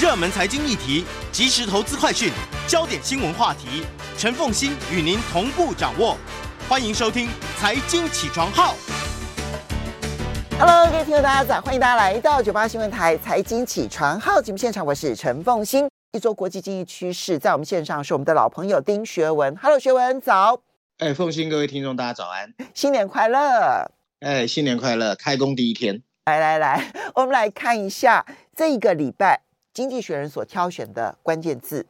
热门财经议题、即时投资快讯、焦点新闻话题，陈凤欣与您同步掌握。欢迎收听《财经起床号》。Hello，各位听众大家早，欢迎大家来到九八新闻台《财经起床号》节目现场，我是陈凤欣。一周国际经济趋势，在我们线上是我们的老朋友丁学文。Hello，学文早。哎，凤欣，各位听众大家早安，新年快乐。哎，新年快乐！开工第一天，来来来，我们来看一下这个礼拜《经济学人》所挑选的关键字。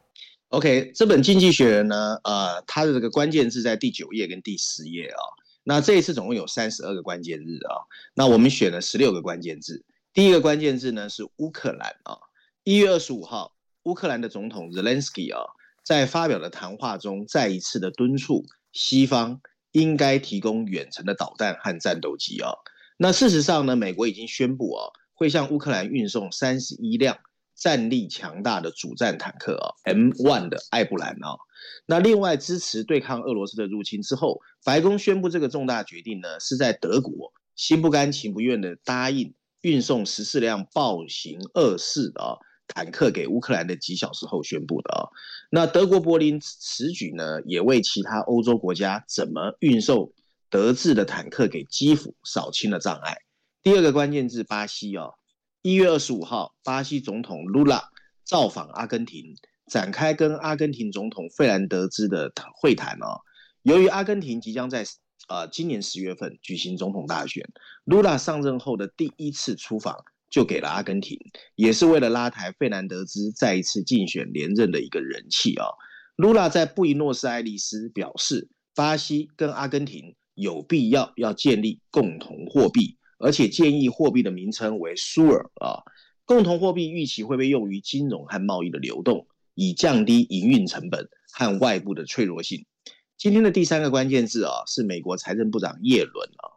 OK，这本《经济学人》呢，呃，它的这个关键字在第九页跟第十页啊、哦。那这一次总共有三十二个关键字啊、哦，那我们选了十六个关键字。第一个关键字呢是乌克兰啊。一月二十五号，乌克兰的总统 Zelensky 啊，在发表的谈话中再一次的敦促西方。应该提供远程的导弹和战斗机啊。那事实上呢，美国已经宣布啊，会向乌克兰运送三十一辆战力强大的主战坦克啊，M1 的艾布兰啊。那另外支持对抗俄罗斯的入侵之后，白宫宣布这个重大决定呢，是在德国心不甘情不愿的答应运送十四辆豹型二式的啊。坦克给乌克兰的几小时后宣布的啊，那德国柏林此举呢，也为其他欧洲国家怎么运送德制的坦克给基辅扫清了障碍。第二个关键字巴西啊，一月二十五号，巴西总统卢拉造访阿根廷，展开跟阿根廷总统费兰德兹的会谈啊。由于阿根廷即将在呃今年十月份举行总统大选，卢拉上任后的第一次出访。就给了阿根廷，也是为了拉抬费兰德兹再一次竞选连任的一个人气啊。卢拉在布宜诺斯艾利斯表示，巴西跟阿根廷有必要要建立共同货币，而且建议货币的名称为苏尔啊。共同货币预期会被用于金融和贸易的流动，以降低营运成本和外部的脆弱性。今天的第三个关键字啊，是美国财政部长耶伦啊，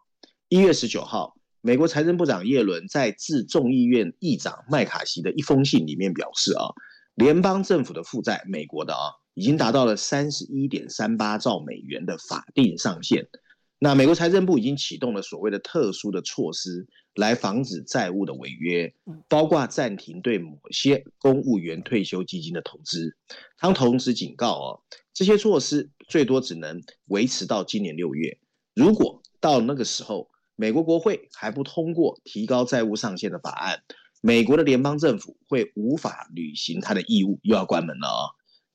一月十九号。美国财政部长耶伦在致众议院议长麦卡锡的一封信里面表示啊，联邦政府的负债，美国的啊，已经达到了三十一点三八兆美元的法定上限。那美国财政部已经启动了所谓的特殊的措施，来防止债务的违约，包括暂停对某些公务员退休基金的投资。他同时警告哦，这些措施最多只能维持到今年六月，如果到那个时候。美国国会还不通过提高债务上限的法案，美国的联邦政府会无法履行他的义务，又要关门了啊，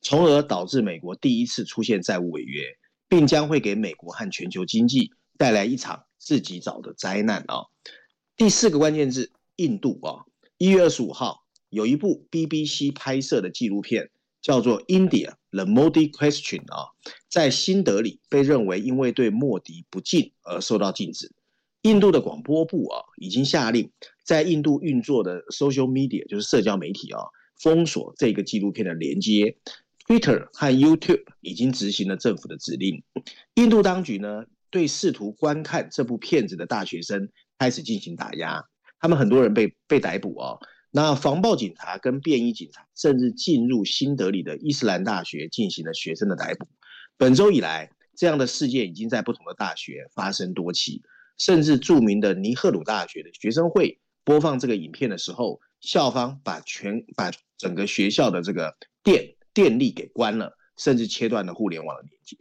从而导致美国第一次出现债务违约，并将会给美国和全球经济带来一场自己找的灾难啊。第四个关键字，印度啊，一月二十五号有一部 BBC 拍摄的纪录片，叫做《India: The Modi Question》啊，在新德里被认为因为对莫迪不敬而受到禁止。印度的广播部啊，已经下令在印度运作的 social media，就是社交媒体啊，封锁这个纪录片的连接。Twitter 和 YouTube 已经执行了政府的指令。印度当局呢，对试图观看这部片子的大学生开始进行打压，他们很多人被被逮捕哦。那防暴警察跟便衣警察甚至进入新德里的伊斯兰大学进行了学生的逮捕。本周以来，这样的事件已经在不同的大学发生多起。甚至著名的尼赫鲁大学的学生会播放这个影片的时候，校方把全把整个学校的这个电电力给关了，甚至切断了互联网的连接。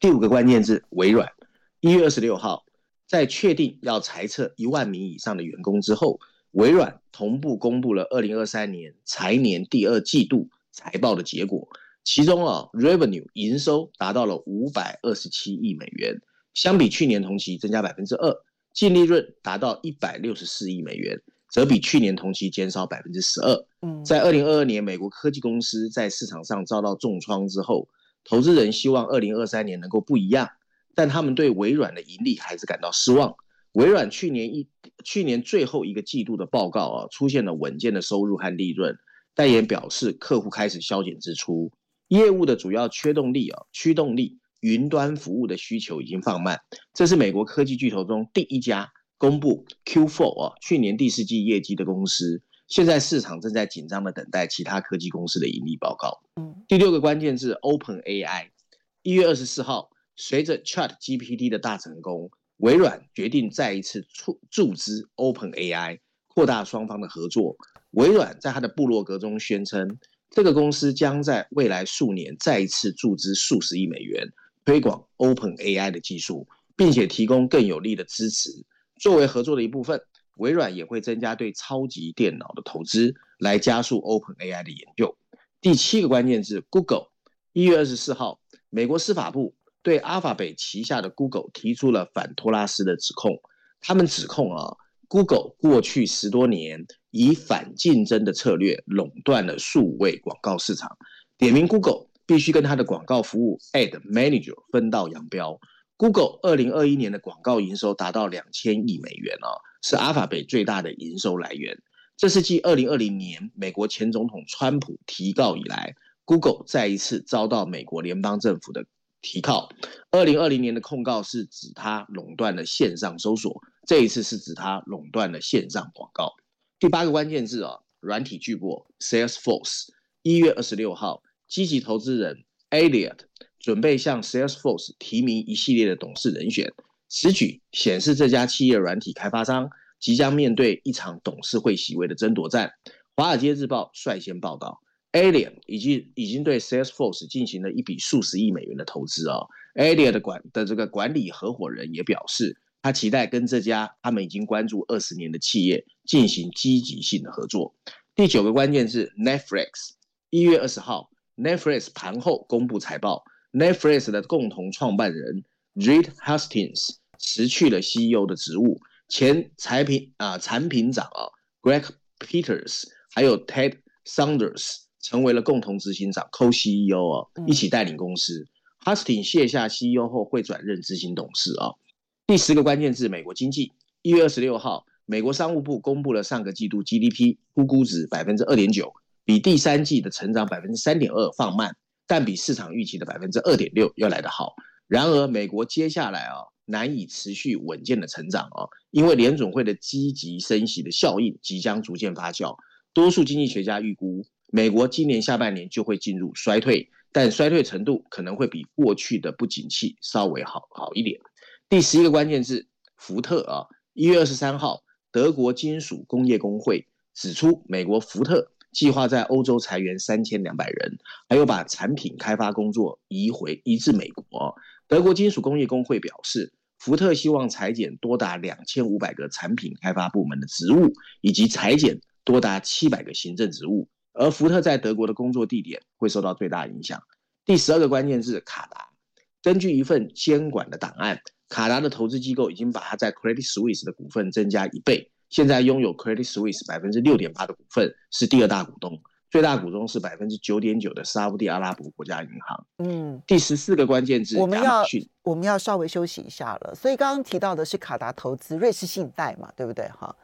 第五个关键字：微软。一月二十六号，在确定要裁撤一万名以上的员工之后，微软同步公布了二零二三年财年第二季度财报的结果，其中啊，revenue 营收达到了五百二十七亿美元。相比去年同期增加百分之二，净利润达到一百六十四亿美元，则比去年同期减少百分之十二。嗯，在二零二二年，美国科技公司在市场上遭到重创之后，投资人希望二零二三年能够不一样，但他们对微软的盈利还是感到失望。微软去年一去年最后一个季度的报告啊，出现了稳健的收入和利润，但也表示客户开始削减支出，业务的主要驱动力啊，驱动力。云端服务的需求已经放慢，这是美国科技巨头中第一家公布 Q4 啊去年第四季业绩的公司。现在市场正在紧张的等待其他科技公司的盈利报告。嗯，第六个关键字 OpenAI，一月二十四号，随着 ChatGPT 的大成功，微软决定再一次注注资 OpenAI，扩大双方的合作。微软在他的部落格中宣称，这个公司将在未来数年再一次注资数十亿美元，推广 OpenAI 的技术，并且提供更有力的支持。作为合作的一部分，微软也会增加对超级电脑的投资，来加速 OpenAI 的研究。第七个关键字：Google。一月二十四号，美国司法部对 Alphabet 旗下的 Google 提出了反托拉斯的指控。他们指控啊，Google 过去十多年以反竞争的策略垄断了数位广告市场，点名 Google 必须跟他的广告服务 Ad Manager 分道扬镳。Google 二零二一年的广告营收达到两千亿美元哦，是 Alphabet 最大的营收来源。这是继二零二零年美国前总统川普提告以来。Google 再一次遭到美国联邦政府的提告。二零二零年的控告是指它垄断了线上搜索，这一次是指它垄断了线上广告。第八个关键字哦，软体巨擘 Salesforce。一月二十六号，积极投资人 Elliot 准备向 Salesforce 提名一系列的董事人选。此举显示这家企业软体开发商即将面对一场董事会席位的争夺战。华尔街日报率先报道。，Alien 已经已经对 Salesforce 进行了一笔数十亿美元的投资哦。Alien 的管的这个管理合伙人也表示，他期待跟这家他们已经关注二十年的企业进行积极性的合作。第九个关键是 Netflix，一月二十号，Netflix 盘后公布财报，Netflix 的共同创办人 Reed Hastings 辞去了 CEO 的职务，前产品啊、呃、产品长啊 Greg Peters 还有 Ted Saunders。成为了共同执行长，Co-CEO 啊，一起带领公司。Hastings 卸下 CEO 后会转任执行董事啊。第十个关键字，美国经济。一月二十六号，美国商务部公布了上个季度 GDP 估估值百分之二点九，比第三季的成长百分之三点二放慢，但比市场预期的百分之二点六要来得好。然而，美国接下来啊难以持续稳健的成长啊，因为联准会的积极升息的效应即将逐渐发酵。多数经济学家预估。美国今年下半年就会进入衰退，但衰退程度可能会比过去的不景气稍微好好一点。第十一个关键字，福特啊，一月二十三号，德国金属工业工会指出，美国福特计划在欧洲裁员三千两百人，还有把产品开发工作移回移至美国。德国金属工业工会表示，福特希望裁减多达两千五百个产品开发部门的职务，以及裁减多达七百个行政职务。而福特在德国的工作地点会受到最大影响。第十二个关键字卡达，根据一份监管的档案，卡达的投资机构已经把它在 Credit Suisse 的股份增加一倍，现在拥有 Credit Suisse 百分之六点八的股份，是第二大股东，最大股东是百分之九点九的沙乌地阿拉伯国家银行。嗯，第十四个关键字，我们要我们要稍微休息一下了。所以刚刚提到的是卡达投资瑞士信贷嘛，对不对？哈，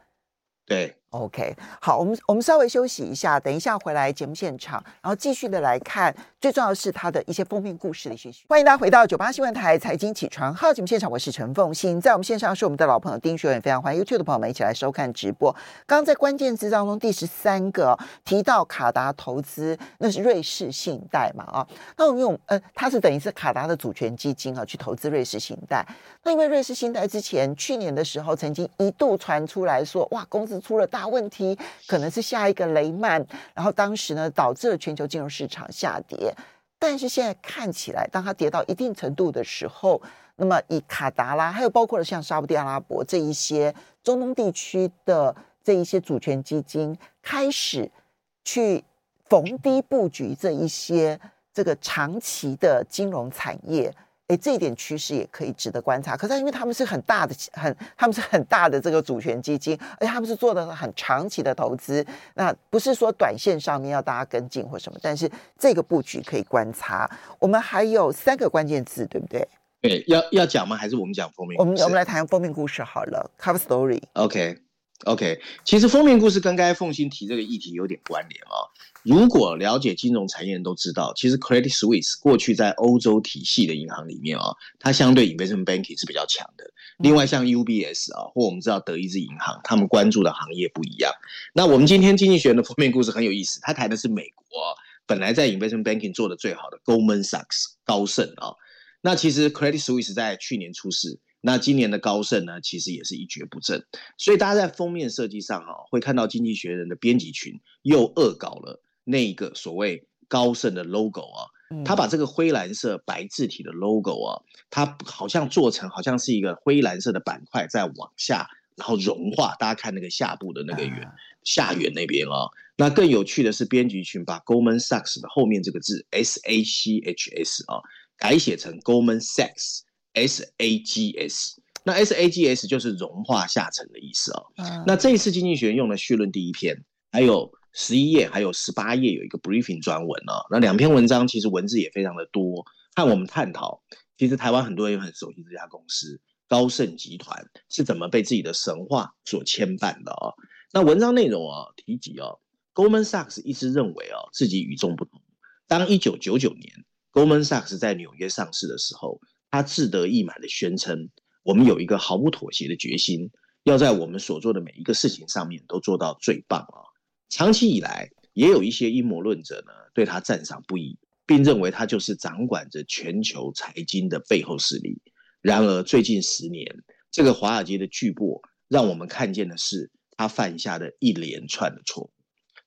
对。OK，好，我们我们稍微休息一下，等一下回来节目现场，然后继续的来看，最重要的是它的一些封面故事的一些。欢迎大家回到九八新闻台财经起床号节目现场，我是陈凤欣，在我们线上是我们的老朋友丁学远，非常欢迎 YouTube 的朋友们一起来收看直播。刚刚在关键字当中第十三个提到卡达投资，那是瑞士信贷嘛啊？那我们用呃，它是等于是卡达的主权基金啊，去投资瑞士信贷。那因为瑞士信贷之前去年的时候曾经一度传出来说，哇，公司出了大问题可能是下一个雷曼，然后当时呢导致了全球金融市场下跌，但是现在看起来，当它跌到一定程度的时候，那么以卡达拉，还有包括了像沙乌地阿拉伯这一些中东地区的这一些主权基金，开始去逢低布局这一些这个长期的金融产业。哎，这一点趋势也可以值得观察。可是，因为他们是很大的、很他们是很大的这个主权基金，而且他们是做的很长期的投资。那不是说短线上面要大家跟进或什么，但是这个布局可以观察。我们还有三个关键字，对不对？对，要要讲吗？还是我们讲封面？我们我们来谈封面故事好了，Cover Story。OK OK，其实封面故事跟刚才凤欣提这个议题有点关联哦。如果了解金融产业人都知道，其实 Credit Suisse 过去在欧洲体系的银行里面啊、哦，它相对 Investment Banking 是比较强的。另外，像 UBS 啊，或我们知道德意志银行，他们关注的行业不一样。那我们今天经济学人的封面故事很有意思，它谈的是美国本来在 Investment Banking 做的最好的 Goldman Sachs 高盛啊。那其实 Credit Suisse 在去年出事，那今年的高盛呢，其实也是一蹶不振。所以大家在封面设计上啊，会看到《经济学人》的编辑群又恶搞了那个所谓高盛的 logo 啊。他把这个灰蓝色白字体的 logo 啊，它好像做成好像是一个灰蓝色的板块在往下，然后融化。大家看那个下部的那个圆下缘那边啊。那更有趣的是，编辑群把 Goldman Sachs 的后面这个字 S A C H S 啊，改写成 Goldman Sachs S A G S。那 S A G S 就是融化下沉的意思哦。那这一次经济学人用了序论第一篇，还有十一页，还有十八页有一个 briefing 专文哦。那两篇文章其实文字也非常的多，和我们探讨，其实台湾很多人也很熟悉这家公司高盛集团是怎么被自己的神话所牵绊的哦。那文章内容哦提及哦。Goldman Sachs 一直认为哦，自己与众不同。当一九九九年 Goldman Sachs 在纽约上市的时候，他志得意满地宣称：“我们有一个毫不妥协的决心，要在我们所做的每一个事情上面都做到最棒啊！”长期以来，也有一些阴谋论者呢对他赞赏不已，并认为他就是掌管着全球财经的背后势力。然而，最近十年，这个华尔街的巨擘让我们看见的是他犯下的一连串的错误。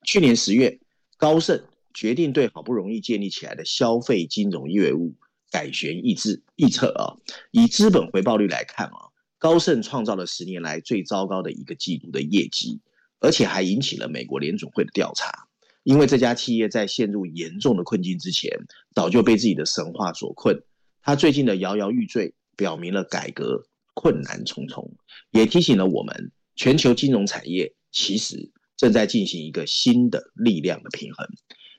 去年十月，高盛决定对好不容易建立起来的消费金融业务改弦易辙。预测啊，以资本回报率来看啊，高盛创造了十年来最糟糕的一个季度的业绩，而且还引起了美国联准会的调查。因为这家企业在陷入严重的困境之前，早就被自己的神话所困。他最近的摇摇欲坠，表明了改革困难重重，也提醒了我们，全球金融产业其实。正在进行一个新的力量的平衡。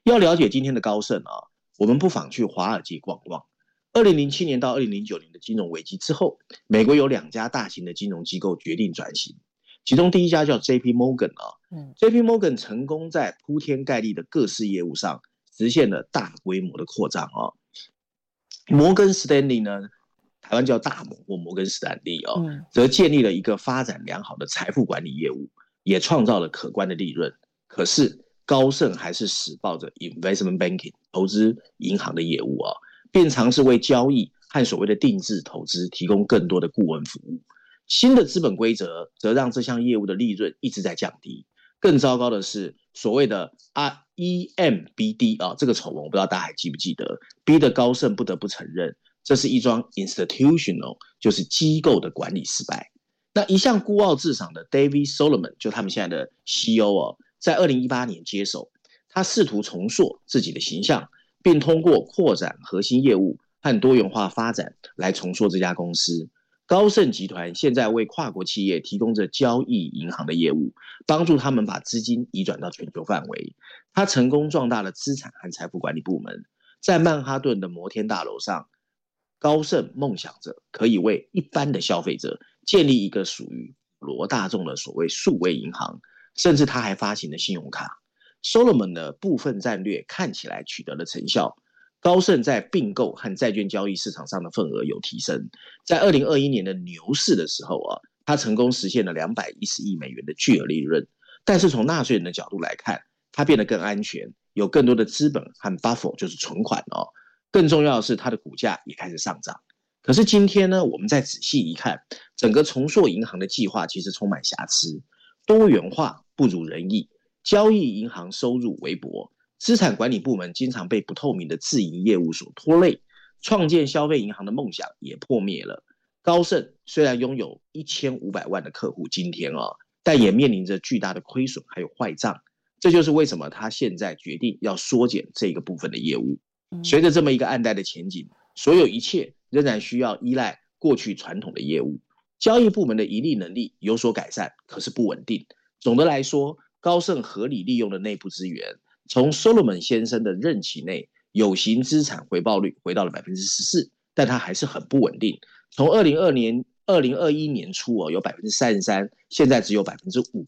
要了解今天的高盛啊，我们不妨去华尔街逛逛。二零零七年到二零零九年的金融危机之后，美国有两家大型的金融机构决定转型，其中第一家叫 J.P. Morgan 啊，嗯，J.P. Morgan 成功在铺天盖地的各式业务上实现了大规模的扩张啊。摩根士丹利呢，台湾叫大摩或摩根士丹利啊，则建立了一个发展良好的财富管理业务。也创造了可观的利润，可是高盛还是死抱着 investment banking 投资银行的业务啊，并尝试为交易和所谓的定制投资提供更多的顾问服务。新的资本规则则让这项业务的利润一直在降低。更糟糕的是，所谓的 REMBD 啊这个丑闻，我不知道大家还记不记得，逼得高盛不得不承认，这是一桩 institutional 就是机构的管理失败。那一向孤傲自赏的 David Solomon，就他们现在的 CEO 哦，在二零一八年接手，他试图重塑自己的形象，并通过扩展核心业务和多元化发展来重塑这家公司。高盛集团现在为跨国企业提供着交易银行的业务，帮助他们把资金移转到全球范围。他成功壮大了资产和财富管理部门，在曼哈顿的摩天大楼上，高盛梦想着可以为一般的消费者。建立一个属于罗大众的所谓数位银行，甚至他还发行了信用卡。Solomon 的部分战略看起来取得了成效，高盛在并购和债券交易市场上的份额有提升。在二零二一年的牛市的时候啊，他成功实现了两百一十亿美元的巨额利润。但是从纳税人的角度来看，他变得更安全，有更多的资本和 buffer 就是存款哦。更重要的是，它的股价也开始上涨。可是今天呢，我们再仔细一看，整个重塑银行的计划其实充满瑕疵，多元化不如人意，交易银行收入微薄，资产管理部门经常被不透明的自营业务所拖累，创建消费银行的梦想也破灭了。高盛虽然拥有一千五百万的客户，今天啊，但也面临着巨大的亏损还有坏账，这就是为什么他现在决定要缩减这个部分的业务。随着这么一个暗淡的前景，所有一切。仍然需要依赖过去传统的业务，交易部门的盈利能力有所改善，可是不稳定。总的来说，高盛合理利用的内部资源，从 Solomon 先生的任期内，有形资产回报率回到了百分之十四，但它还是很不稳定。从二零二年、二零二一年初哦，有百分之三十三，现在只有百分之五。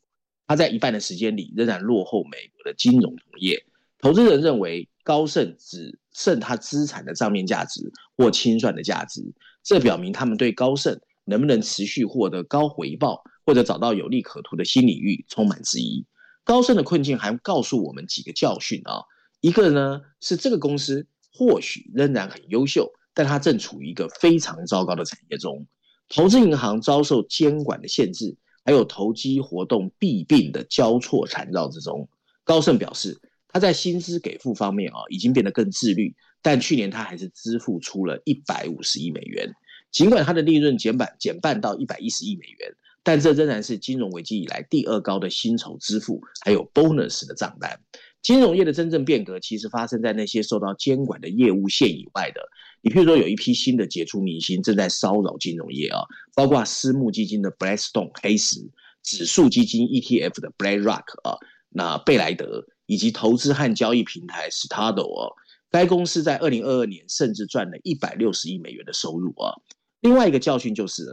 它在一半的时间里仍然落后美国的金融同业。投资人认为。高盛只剩他资产的账面价值或清算的价值，这表明他们对高盛能不能持续获得高回报或者找到有利可图的新领域充满质疑。高盛的困境还告诉我们几个教训啊，一个呢是这个公司或许仍然很优秀，但它正处于一个非常糟糕的产业中。投资银行遭受监管的限制，还有投机活动弊病的交错缠绕之中，高盛表示，他在薪资给付方面啊，已经变得更自律，但去年他还是支付出了一百五十亿美元，尽管他的利润减半减半到一百一十亿美元，但这仍然是金融危机以来第二高的薪酬支付，还有 bonus 的账单。金融业的真正变革，其实发生在那些受到监管的业务线以外的。你譬如说，有一批新的杰出明星正在骚扰金融业啊，包括私募基金的 Blackstone 黑石、指数基金 ETF 的 BlackRock 啊，那贝莱德以及投资和交易平台 Stado 啊，该公司在二零二二年甚至赚了一百六十亿美元的收入啊。另外一个教训就是，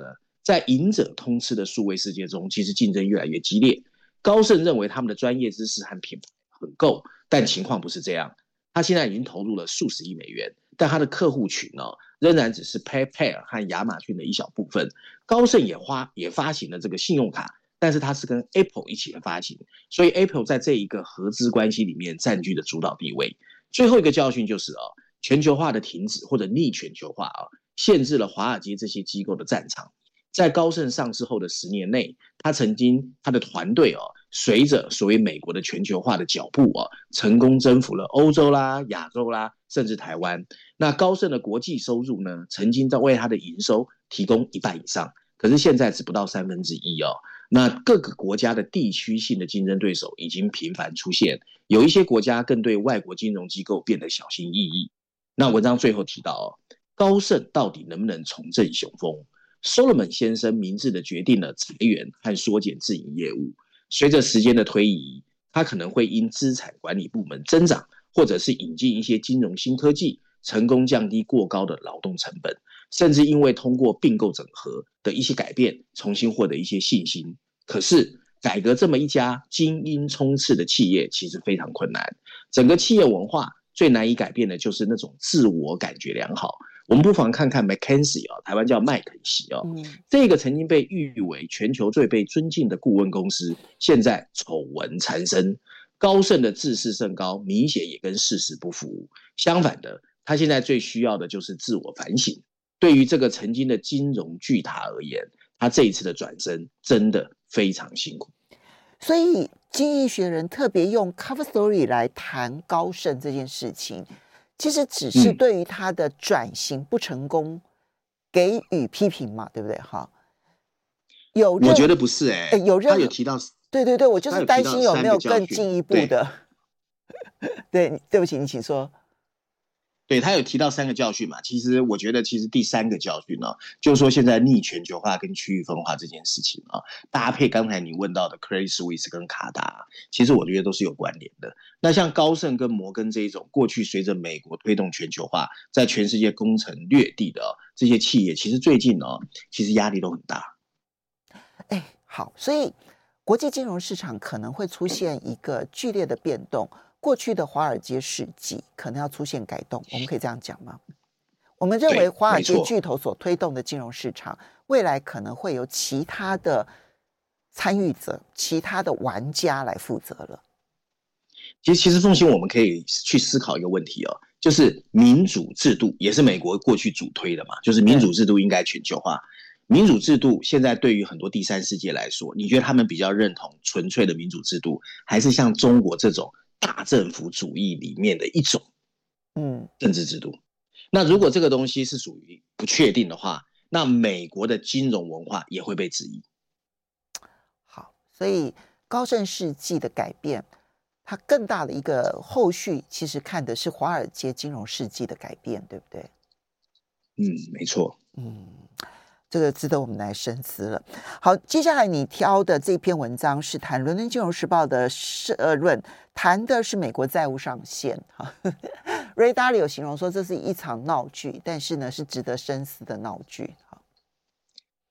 在赢者通吃的数位世界中，其实竞争越来越激烈。高盛认为他们的专业知识和品牌。很够，但情况不是这样。他现在已经投入了数十亿美元，但他的客户群呢，仍然只是 PayPal 和亚马逊的一小部分。高盛也花也发行了这个信用卡，但是他是跟 Apple 一起的发行，所以 Apple 在这一个合资关系里面占据了主导地位。最后一个教训就是哦，全球化的停止或者逆全球化啊，限制了华尔街这些机构的战场。在高盛上市后的十年内，他曾经他的团队哦，随着所谓美国的全球化的脚步啊，成功征服了欧洲啦、亚洲啦，甚至台湾。那高盛的国际收入呢，曾经在为他的营收提供一半以上，可是现在只不到三分之一哦。那各个国家的地区性的竞争对手已经频繁出现，有一些国家更对外国金融机构变得小心翼翼。那文章最后提到哦，高盛到底能不能重振雄风？Solomon 先生明智的决定了裁员和缩减自营业务。随着时间的推移，他可能会因资产管理部门增长，或者是引进一些金融新科技，成功降低过高的劳动成本，甚至因为通过并购整合的一些改变，重新获得一些信心。可是，改革这么一家精英冲刺的企业，其实非常困难。整个企业文化最难以改变的就是那种自我感觉良好。我们不妨看看 McKinsey 啊，台湾叫麦肯锡哦，这个曾经被誉为全球最被尊敬的顾问公司，现在丑闻缠身，高盛的自视甚高，明显也跟事实不符。相反的，他现在最需要的就是自我反省。对于这个曾经的金融巨塔而言，他这一次的转身真的非常辛苦。所以，《经济学人》特别用 cover story 来谈高盛这件事情。其实只是对于他的转型不成功给予批评嘛，嗯、对不对？哈，有我觉得不是哎、欸，有任何他有提到，对对对，我就是担心有没有更进一步的。对，对不起，你请说。对，他有提到三个教训嘛，其实我觉得其实第三个教训呢、就是说现在逆全球化跟区域分化这件事情啊，搭配刚才你问到的 Credit Suisse 跟卡达，其实我觉得都是有关联的。那像高盛跟摩根这一种，过去随着美国推动全球化，在全世界攻城略地的这些企业，其实最近呢，其实压力都很大。哎，好，所以国际金融市场可能会出现一个剧烈的变动。过去的华尔街世纪可能要出现改动，我们可以这样讲吗？我们认为华尔街巨头所推动的金融市场，未来可能会由其他的参与者、其他的玩家来负责了。其实，其实凤馨，我们可以去思考一个问题哦，就是民主制度也是美国过去主推的嘛，就是民主制度应该全球化。民主制度现在对于很多第三世界来说，你觉得他们比较认同纯粹的民主制度，还是像中国这种？大政府主义里面的一种，嗯，政治制度。嗯、那如果这个东西是属于不确定的话，那美国的金融文化也会被质疑。好，所以高盛世纪的改变，它更大的一个后续，其实看的是华尔街金融世纪的改变，对不对？嗯，没错。嗯。这个值得我们来深思了。好，接下来你挑的这篇文章是谈《伦敦金融时报》的社论，谈的是美国债务上限。哈，Ray Dalio 形容说这是一场闹剧，但是呢是值得深思的闹剧。哈，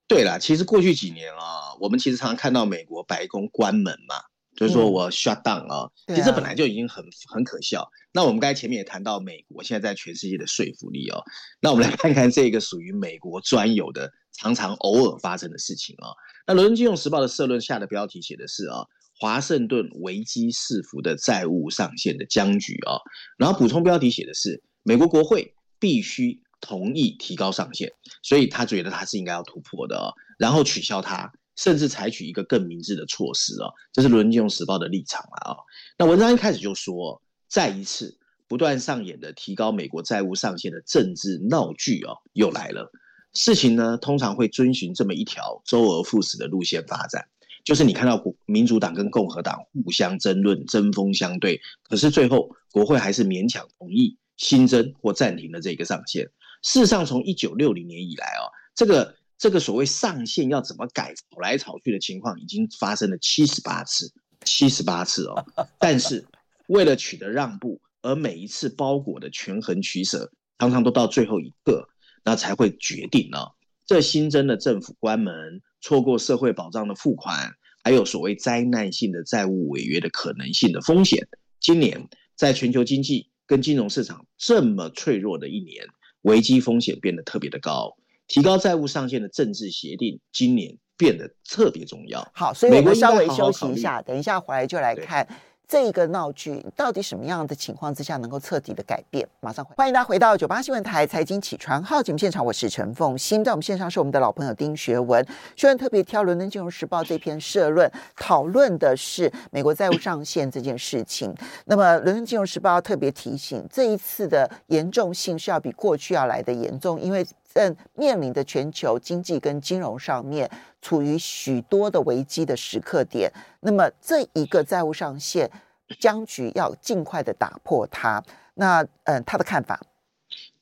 对了，其实过去几年啊，我们其实常常看到美国白宫关门嘛。就是说我 shut down 啊，其实本来就已经很很可笑。那我们刚才前面也谈到美国现在在全世界的说服力哦，那我们来看看这个属于美国专有的、常常偶尔发生的事情啊。那《伦敦金融时报》的社论下的标题写的是啊，华盛顿危机四伏的债务上限的僵局啊，然后补充标题写的是美国国会必须同意提高上限，所以他觉得他是应该要突破的哦，然后取消它，甚至采取一个更明智的措施哦，这是《伦敦金融时报》的立场了啊。那文章一开始就说，再一次不断上演的提高美国债务上限的政治闹剧哦，又来了。事情呢，通常会遵循这么一条周而复始的路线发展，就是你看到民主党跟共和党互相争论、针锋相对，可是最后国会还是勉强同意新增或暂停了这个上限。事实上，从一九六零年以来哦，这个这个所谓上限要怎么改，吵来吵去的情况已经发生了七十八次，七十八次哦。但是为了取得让步，而每一次包裹的权衡取舍，常常都到最后一刻，那才会决定呢、哦。这新增的政府关门、错过社会保障的付款，还有所谓灾难性的债务违约的可能性的风险，今年在全球经济跟金融市场这么脆弱的一年。危机风险变得特别的高，提高债务上限的政治协定今年变得特别重要。好，所以我们稍微休息一下，等一下回来就来看。这一个闹剧到底什么样的情况之下能够彻底的改变？马上回，欢迎大家回到九八新闻台财经起床号节目现场，我是陈凤欣，在我们线上是我们的老朋友丁学文。学文特别挑《伦敦金融时报》这篇社论，讨论的是美国债务上限这件事情。那么，《伦敦金融时报》特别提醒，这一次的严重性是要比过去要来的严重，因为正面临的全球经济跟金融上面处于许多的危机的时刻点。那么，这一个债务上限僵局要尽快的打破它。那，嗯，他的看法？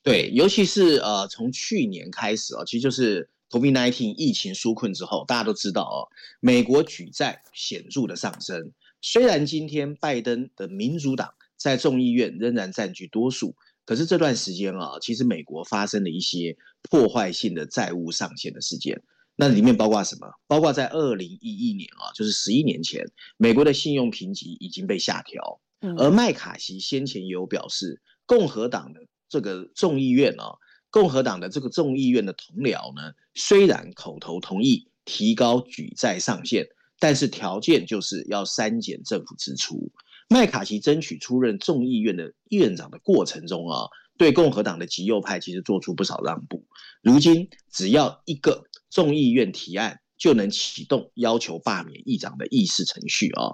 对，尤其是呃，从去年开始啊，其实就是 COVID-19 疫情纾困之后，大家都知道哦，美国举债显著的上升。虽然今天拜登的民主党在众议院仍然占据多数。可是这段时间啊，其实美国发生了一些破坏性的债务上限的事件。那里面包括什么？包括在二零一一年啊，就是十一年前，美国的信用评级已经被下调。而麦卡锡先前也有表示，共和党的这个众议院啊，共和党的这个众议院的同僚呢，虽然口头同意提高举债上限，但是条件就是要删减政府支出。麦卡锡争取出任众议院的院长的过程中啊，对共和党的极右派其实做出不少让步。如今只要一个众议院提案，就能启动要求罢免议长的议事程序啊。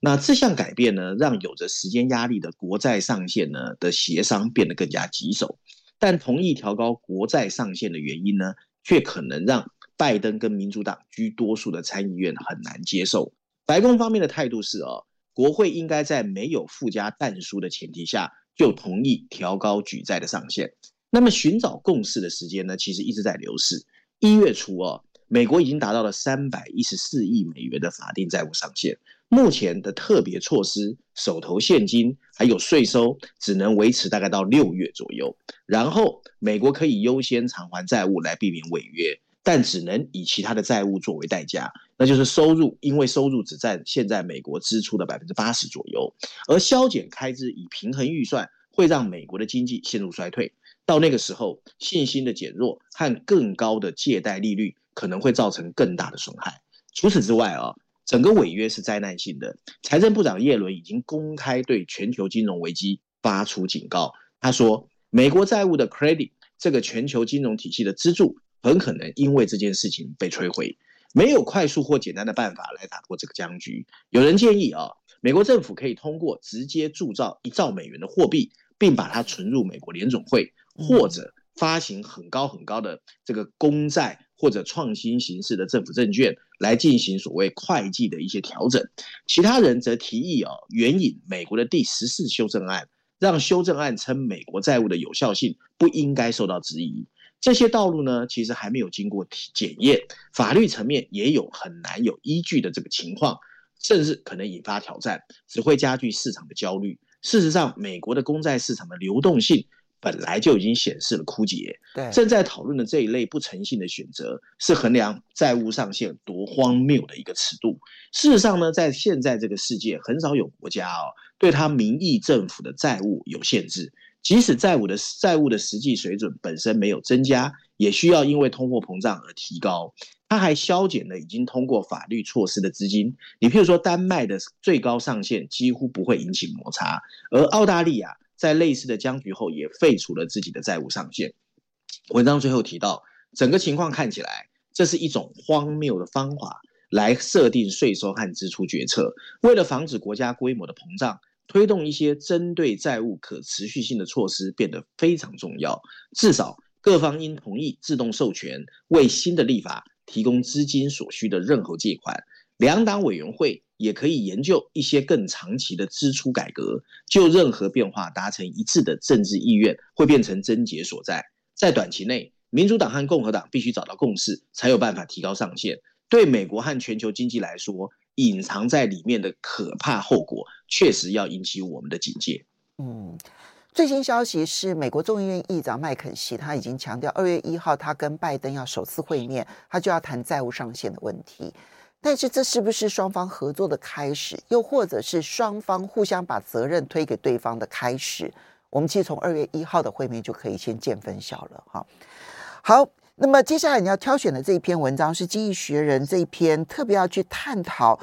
那这项改变呢，让有着时间压力的国债上限呢的协商变得更加棘手。但同意调高国债上限的原因呢，却可能让拜登跟民主党居多数的参议院很难接受。白宫方面的态度是啊。国会应该在没有附加但书的前提下就同意调高举债的上限。那么寻找共识的时间呢，其实一直在流逝。一月初哦，美国已经达到了三百一十四亿美元的法定债务上限。目前的特别措施、手头现金还有税收，只能维持大概到六月左右。然后美国可以优先偿还债务来避免违约。但只能以其他的债务作为代价，那就是收入，因为收入只占现在美国支出的百分之八十左右，而削减开支以平衡预算，会让美国的经济陷入衰退。到那个时候，信心的减弱和更高的借贷利率可能会造成更大的损害。除此之外啊，整个违约是灾难性的。财政部长耶伦已经公开对全球金融危机发出警告，他说，美国债务的 credit 这个全球金融体系的支柱。很可能因为这件事情被摧毁，没有快速或简单的办法来打破这个僵局。有人建议啊，美国政府可以通过直接铸造一兆美元的货币，并把它存入美国联总会，或者发行很高很高的这个公债或者创新形式的政府证券，来进行所谓会计的一些调整。其他人则提议啊，援引美国的第十四修正案，让修正案称美国债务的有效性不应该受到质疑。这些道路呢，其实还没有经过检验，法律层面也有很难有依据的这个情况，甚至可能引发挑战，只会加剧市场的焦虑。事实上，美国的公债市场的流动性本来就已经显示了枯竭。对，正在讨论的这一类不诚信的选择，是衡量债务上限多荒谬的一个尺度。事实上呢，在现在这个世界，很少有国家哦，对他名义政府的债务有限制。即使债务的债务的实际水准本身没有增加，也需要因为通货膨胀而提高。它还削减了已经通过法律措施的资金。你譬如说，丹麦的最高上限几乎不会引起摩擦，而澳大利亚在类似的僵局后也废除了自己的债务上限。文章最后提到，整个情况看起来，这是一种荒谬的方法来设定税收和支出决策，为了防止国家规模的膨胀，推动一些针对债务可持续性的措施变得非常重要。至少各方应同意自动授权为新的立法提供资金所需的任何借款。两党委员会也可以研究一些更长期的支出改革，就任何变化达成一致的政治意愿会变成症结所在。在短期内，民主党和共和党必须找到共识，才有办法提高上限。对美国和全球经济来说，隐藏在里面的可怕后果，确实要引起我们的警戒。嗯，最新消息是，美国众议院议长麦肯锡他已经强调，二月一号他跟拜登要首次会面，他就要谈债务上限的问题。但是，这是不是双方合作的开始，又或者是双方互相把责任推给对方的开始？我们其实从二月一号的会面就可以先见分晓了。哈，好。那么接下来你要挑选的这一篇文章是《经济学人》这一篇，特别要去探讨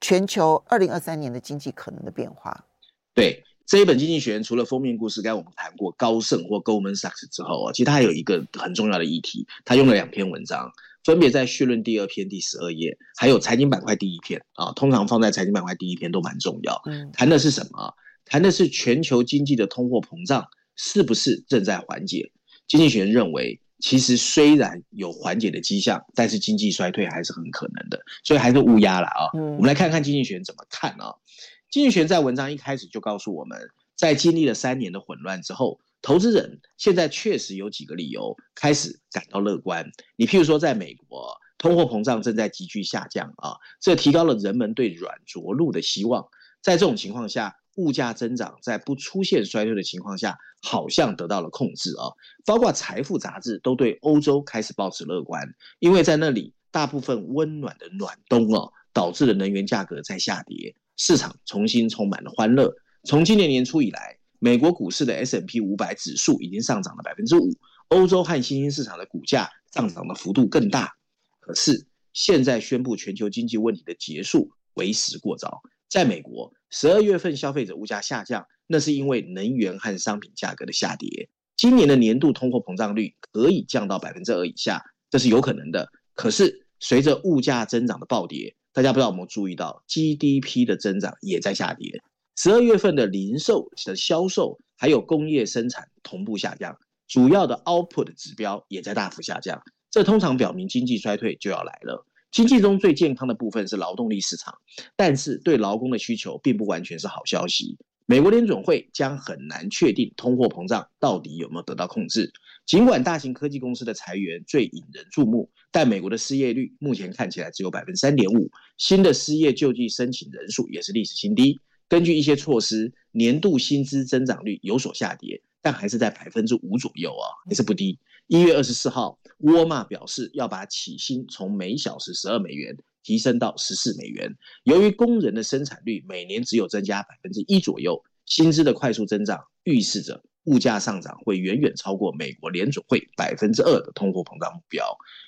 全球二零二三年的经济可能的变化。对，这一本《经济学人》，除了封面故事，刚才我们谈过高盛或 Goldman Sachs 之后啊，其实它还有一个很重要的议题，它用了两篇文章，分别在序论第二篇第十二页，还有财经板块第一篇啊。通常放在财经板块第一篇都蛮重要。嗯，谈的是什么？谈的是全球经济的通货膨胀是不是正在缓解？经济学人认为。其实虽然有缓解的迹象，但是经济衰退还是很可能的，所以还是乌鸦了啊。嗯、我们来看看经济学人怎么看啊？经济学在文章一开始就告诉我们，在经历了三年的混乱之后，投资人现在确实有几个理由开始感到乐观。你譬如说，在美国，通货膨胀正在急剧下降啊，这提高了人们对软着陆的希望。在这种情况下，物价增长在不出现衰退的情况下，好像得到了控制啊！包括财富杂志都对欧洲开始抱持乐观，因为在那里大部分温暖的暖冬啊，导致了能源价格在下跌，市场重新充满了欢乐。从今年年初以来，美国股市的 S M P 五百指数已经上涨了百分之五，欧洲和新兴市场的股价上涨的幅度更大。可是现在宣布全球经济问题的结束为时过早。在美国，十二月份消费者物价下降，那是因为能源和商品价格的下跌。今年的年度通货膨胀率可以降到百分之二以下，这是有可能的。可是随着物价增长的暴跌，大家不知道有没有注意到，GDP 的增长也在下跌。十二月份的零售的销售还有工业生产同步下降，主要的 output 指标也在大幅下降。这通常表明经济衰退就要来了。经济中最健康的部分是劳动力市场，但是对劳工的需求并不完全是好消息。美国联准会将很难确定通货膨胀到底有没有得到控制。尽管大型科技公司的裁员最引人注目，但美国的失业率目前看起来只有百分之三点五，新的失业救济申请人数也是历史新低。根据一些措施，年度薪资增长率有所下跌，但还是在百分之五左右啊，还是不低。一月二十四号，沃尔玛表示要把起薪从每小时十二美元提升到十四美元。由于工人的生产率每年只有增加百分之一左右，薪资的快速增长预示着物价上涨会远远超过美国联准会百分之二的通货膨胀目标。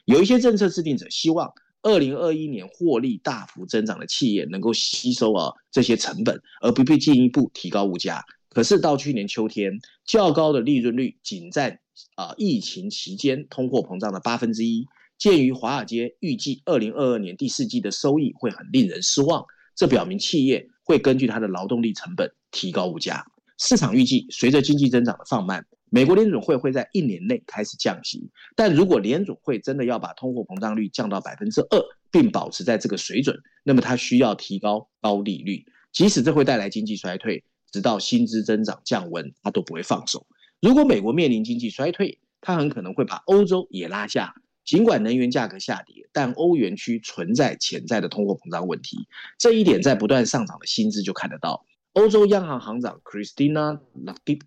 有一些政策制定者希望，二零二一年获利大幅增长的企业能够吸收啊这些成本，而不必进一步提高物价。可是到去年秋天，较高的利润率仅占。啊，疫情期间通货膨胀的八分之一。鉴于华尔街预计二零二二年第四季的收益会很令人失望，这表明企业会根据它的劳动力成本提高物价。市场预计，随着经济增长的放慢，美国联准会会在一年内开始降息。但如果联准会真的要把通货膨胀率降到百分之二，并保持在这个水准，那么它需要提高高利率，即使这会带来经济衰退，直到薪资增长降温，它都不会放手。如果美国面临经济衰退，它很可能会把欧洲也拉下。尽管能源价格下跌，但欧元区存在潜在的通货膨胀问题。这一点在不断上涨的薪资就看得到。欧洲央行行长 Christina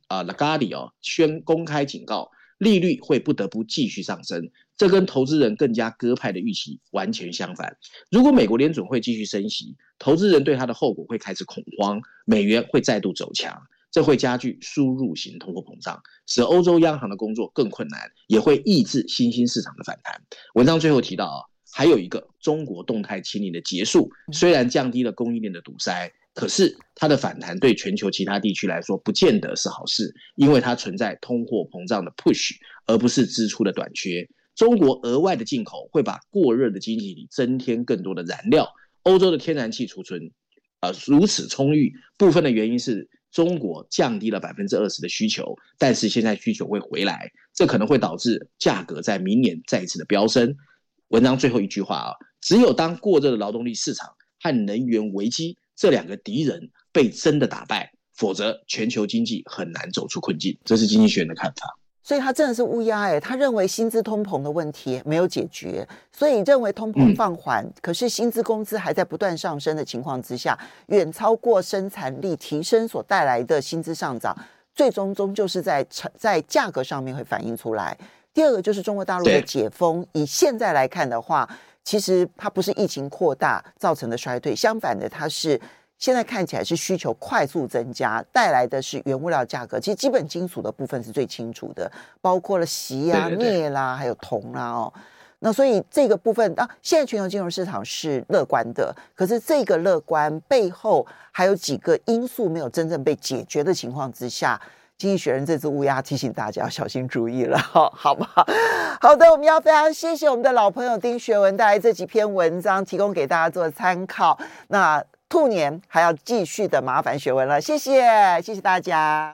Lagarde 宣公开警告，利率会不得不继续上升。这跟投资人更加鸽派的预期完全相反。如果美国联准会继续升息，投资人对它的后果会开始恐慌，美元会再度走强。这会加剧输入型通货膨胀，使欧洲央行的工作更困难，也会抑制新兴市场的反弹。文章最后提到啊，还有一个中国动态清零的结束，虽然降低了供应链的堵塞，可是它的反弹对全球其他地区来说不见得是好事，因为它存在通货膨胀的 push，而不是支出的短缺。中国额外的进口会把过热的经济里增添更多的燃料。欧洲的天然气储存啊、呃、如此充裕，部分的原因是中国降低了百分之二十的需求，但是现在需求会回来，这可能会导致价格在明年再一次的飙升。文章最后一句话啊，只有当过热的劳动力市场和能源危机这两个敌人被真的打败，否则全球经济很难走出困境。这是经济学人的看法。所以他真的是乌鸦哎，他认为薪资通膨的问题没有解决，所以认为通膨放缓，嗯、可是薪资工资还在不断上升的情况之下，远超过生产力提升所带来的薪资上涨，最终终究是在成在价格上面会反映出来。第二个就是中国大陆的解封，以现在来看的话，其实它不是疫情扩大造成的衰退，相反的，它是。现在看起来是需求快速增加，带来的是原物料价格。其实基本金属的部分是最清楚的，包括了锡啊、镍啦，还有铜啦哦。那所以这个部分，啊，现在全球金融市场是乐观的，可是这个乐观背后还有几个因素没有真正被解决的情况之下，经济学人这只乌鸦提醒大家要小心注意了，好，好不好？好的，我们要非常谢谢我们的老朋友丁学文带来这几篇文章，提供给大家做参考。那。兔年还要继续的麻烦学文了，谢谢，谢谢大家。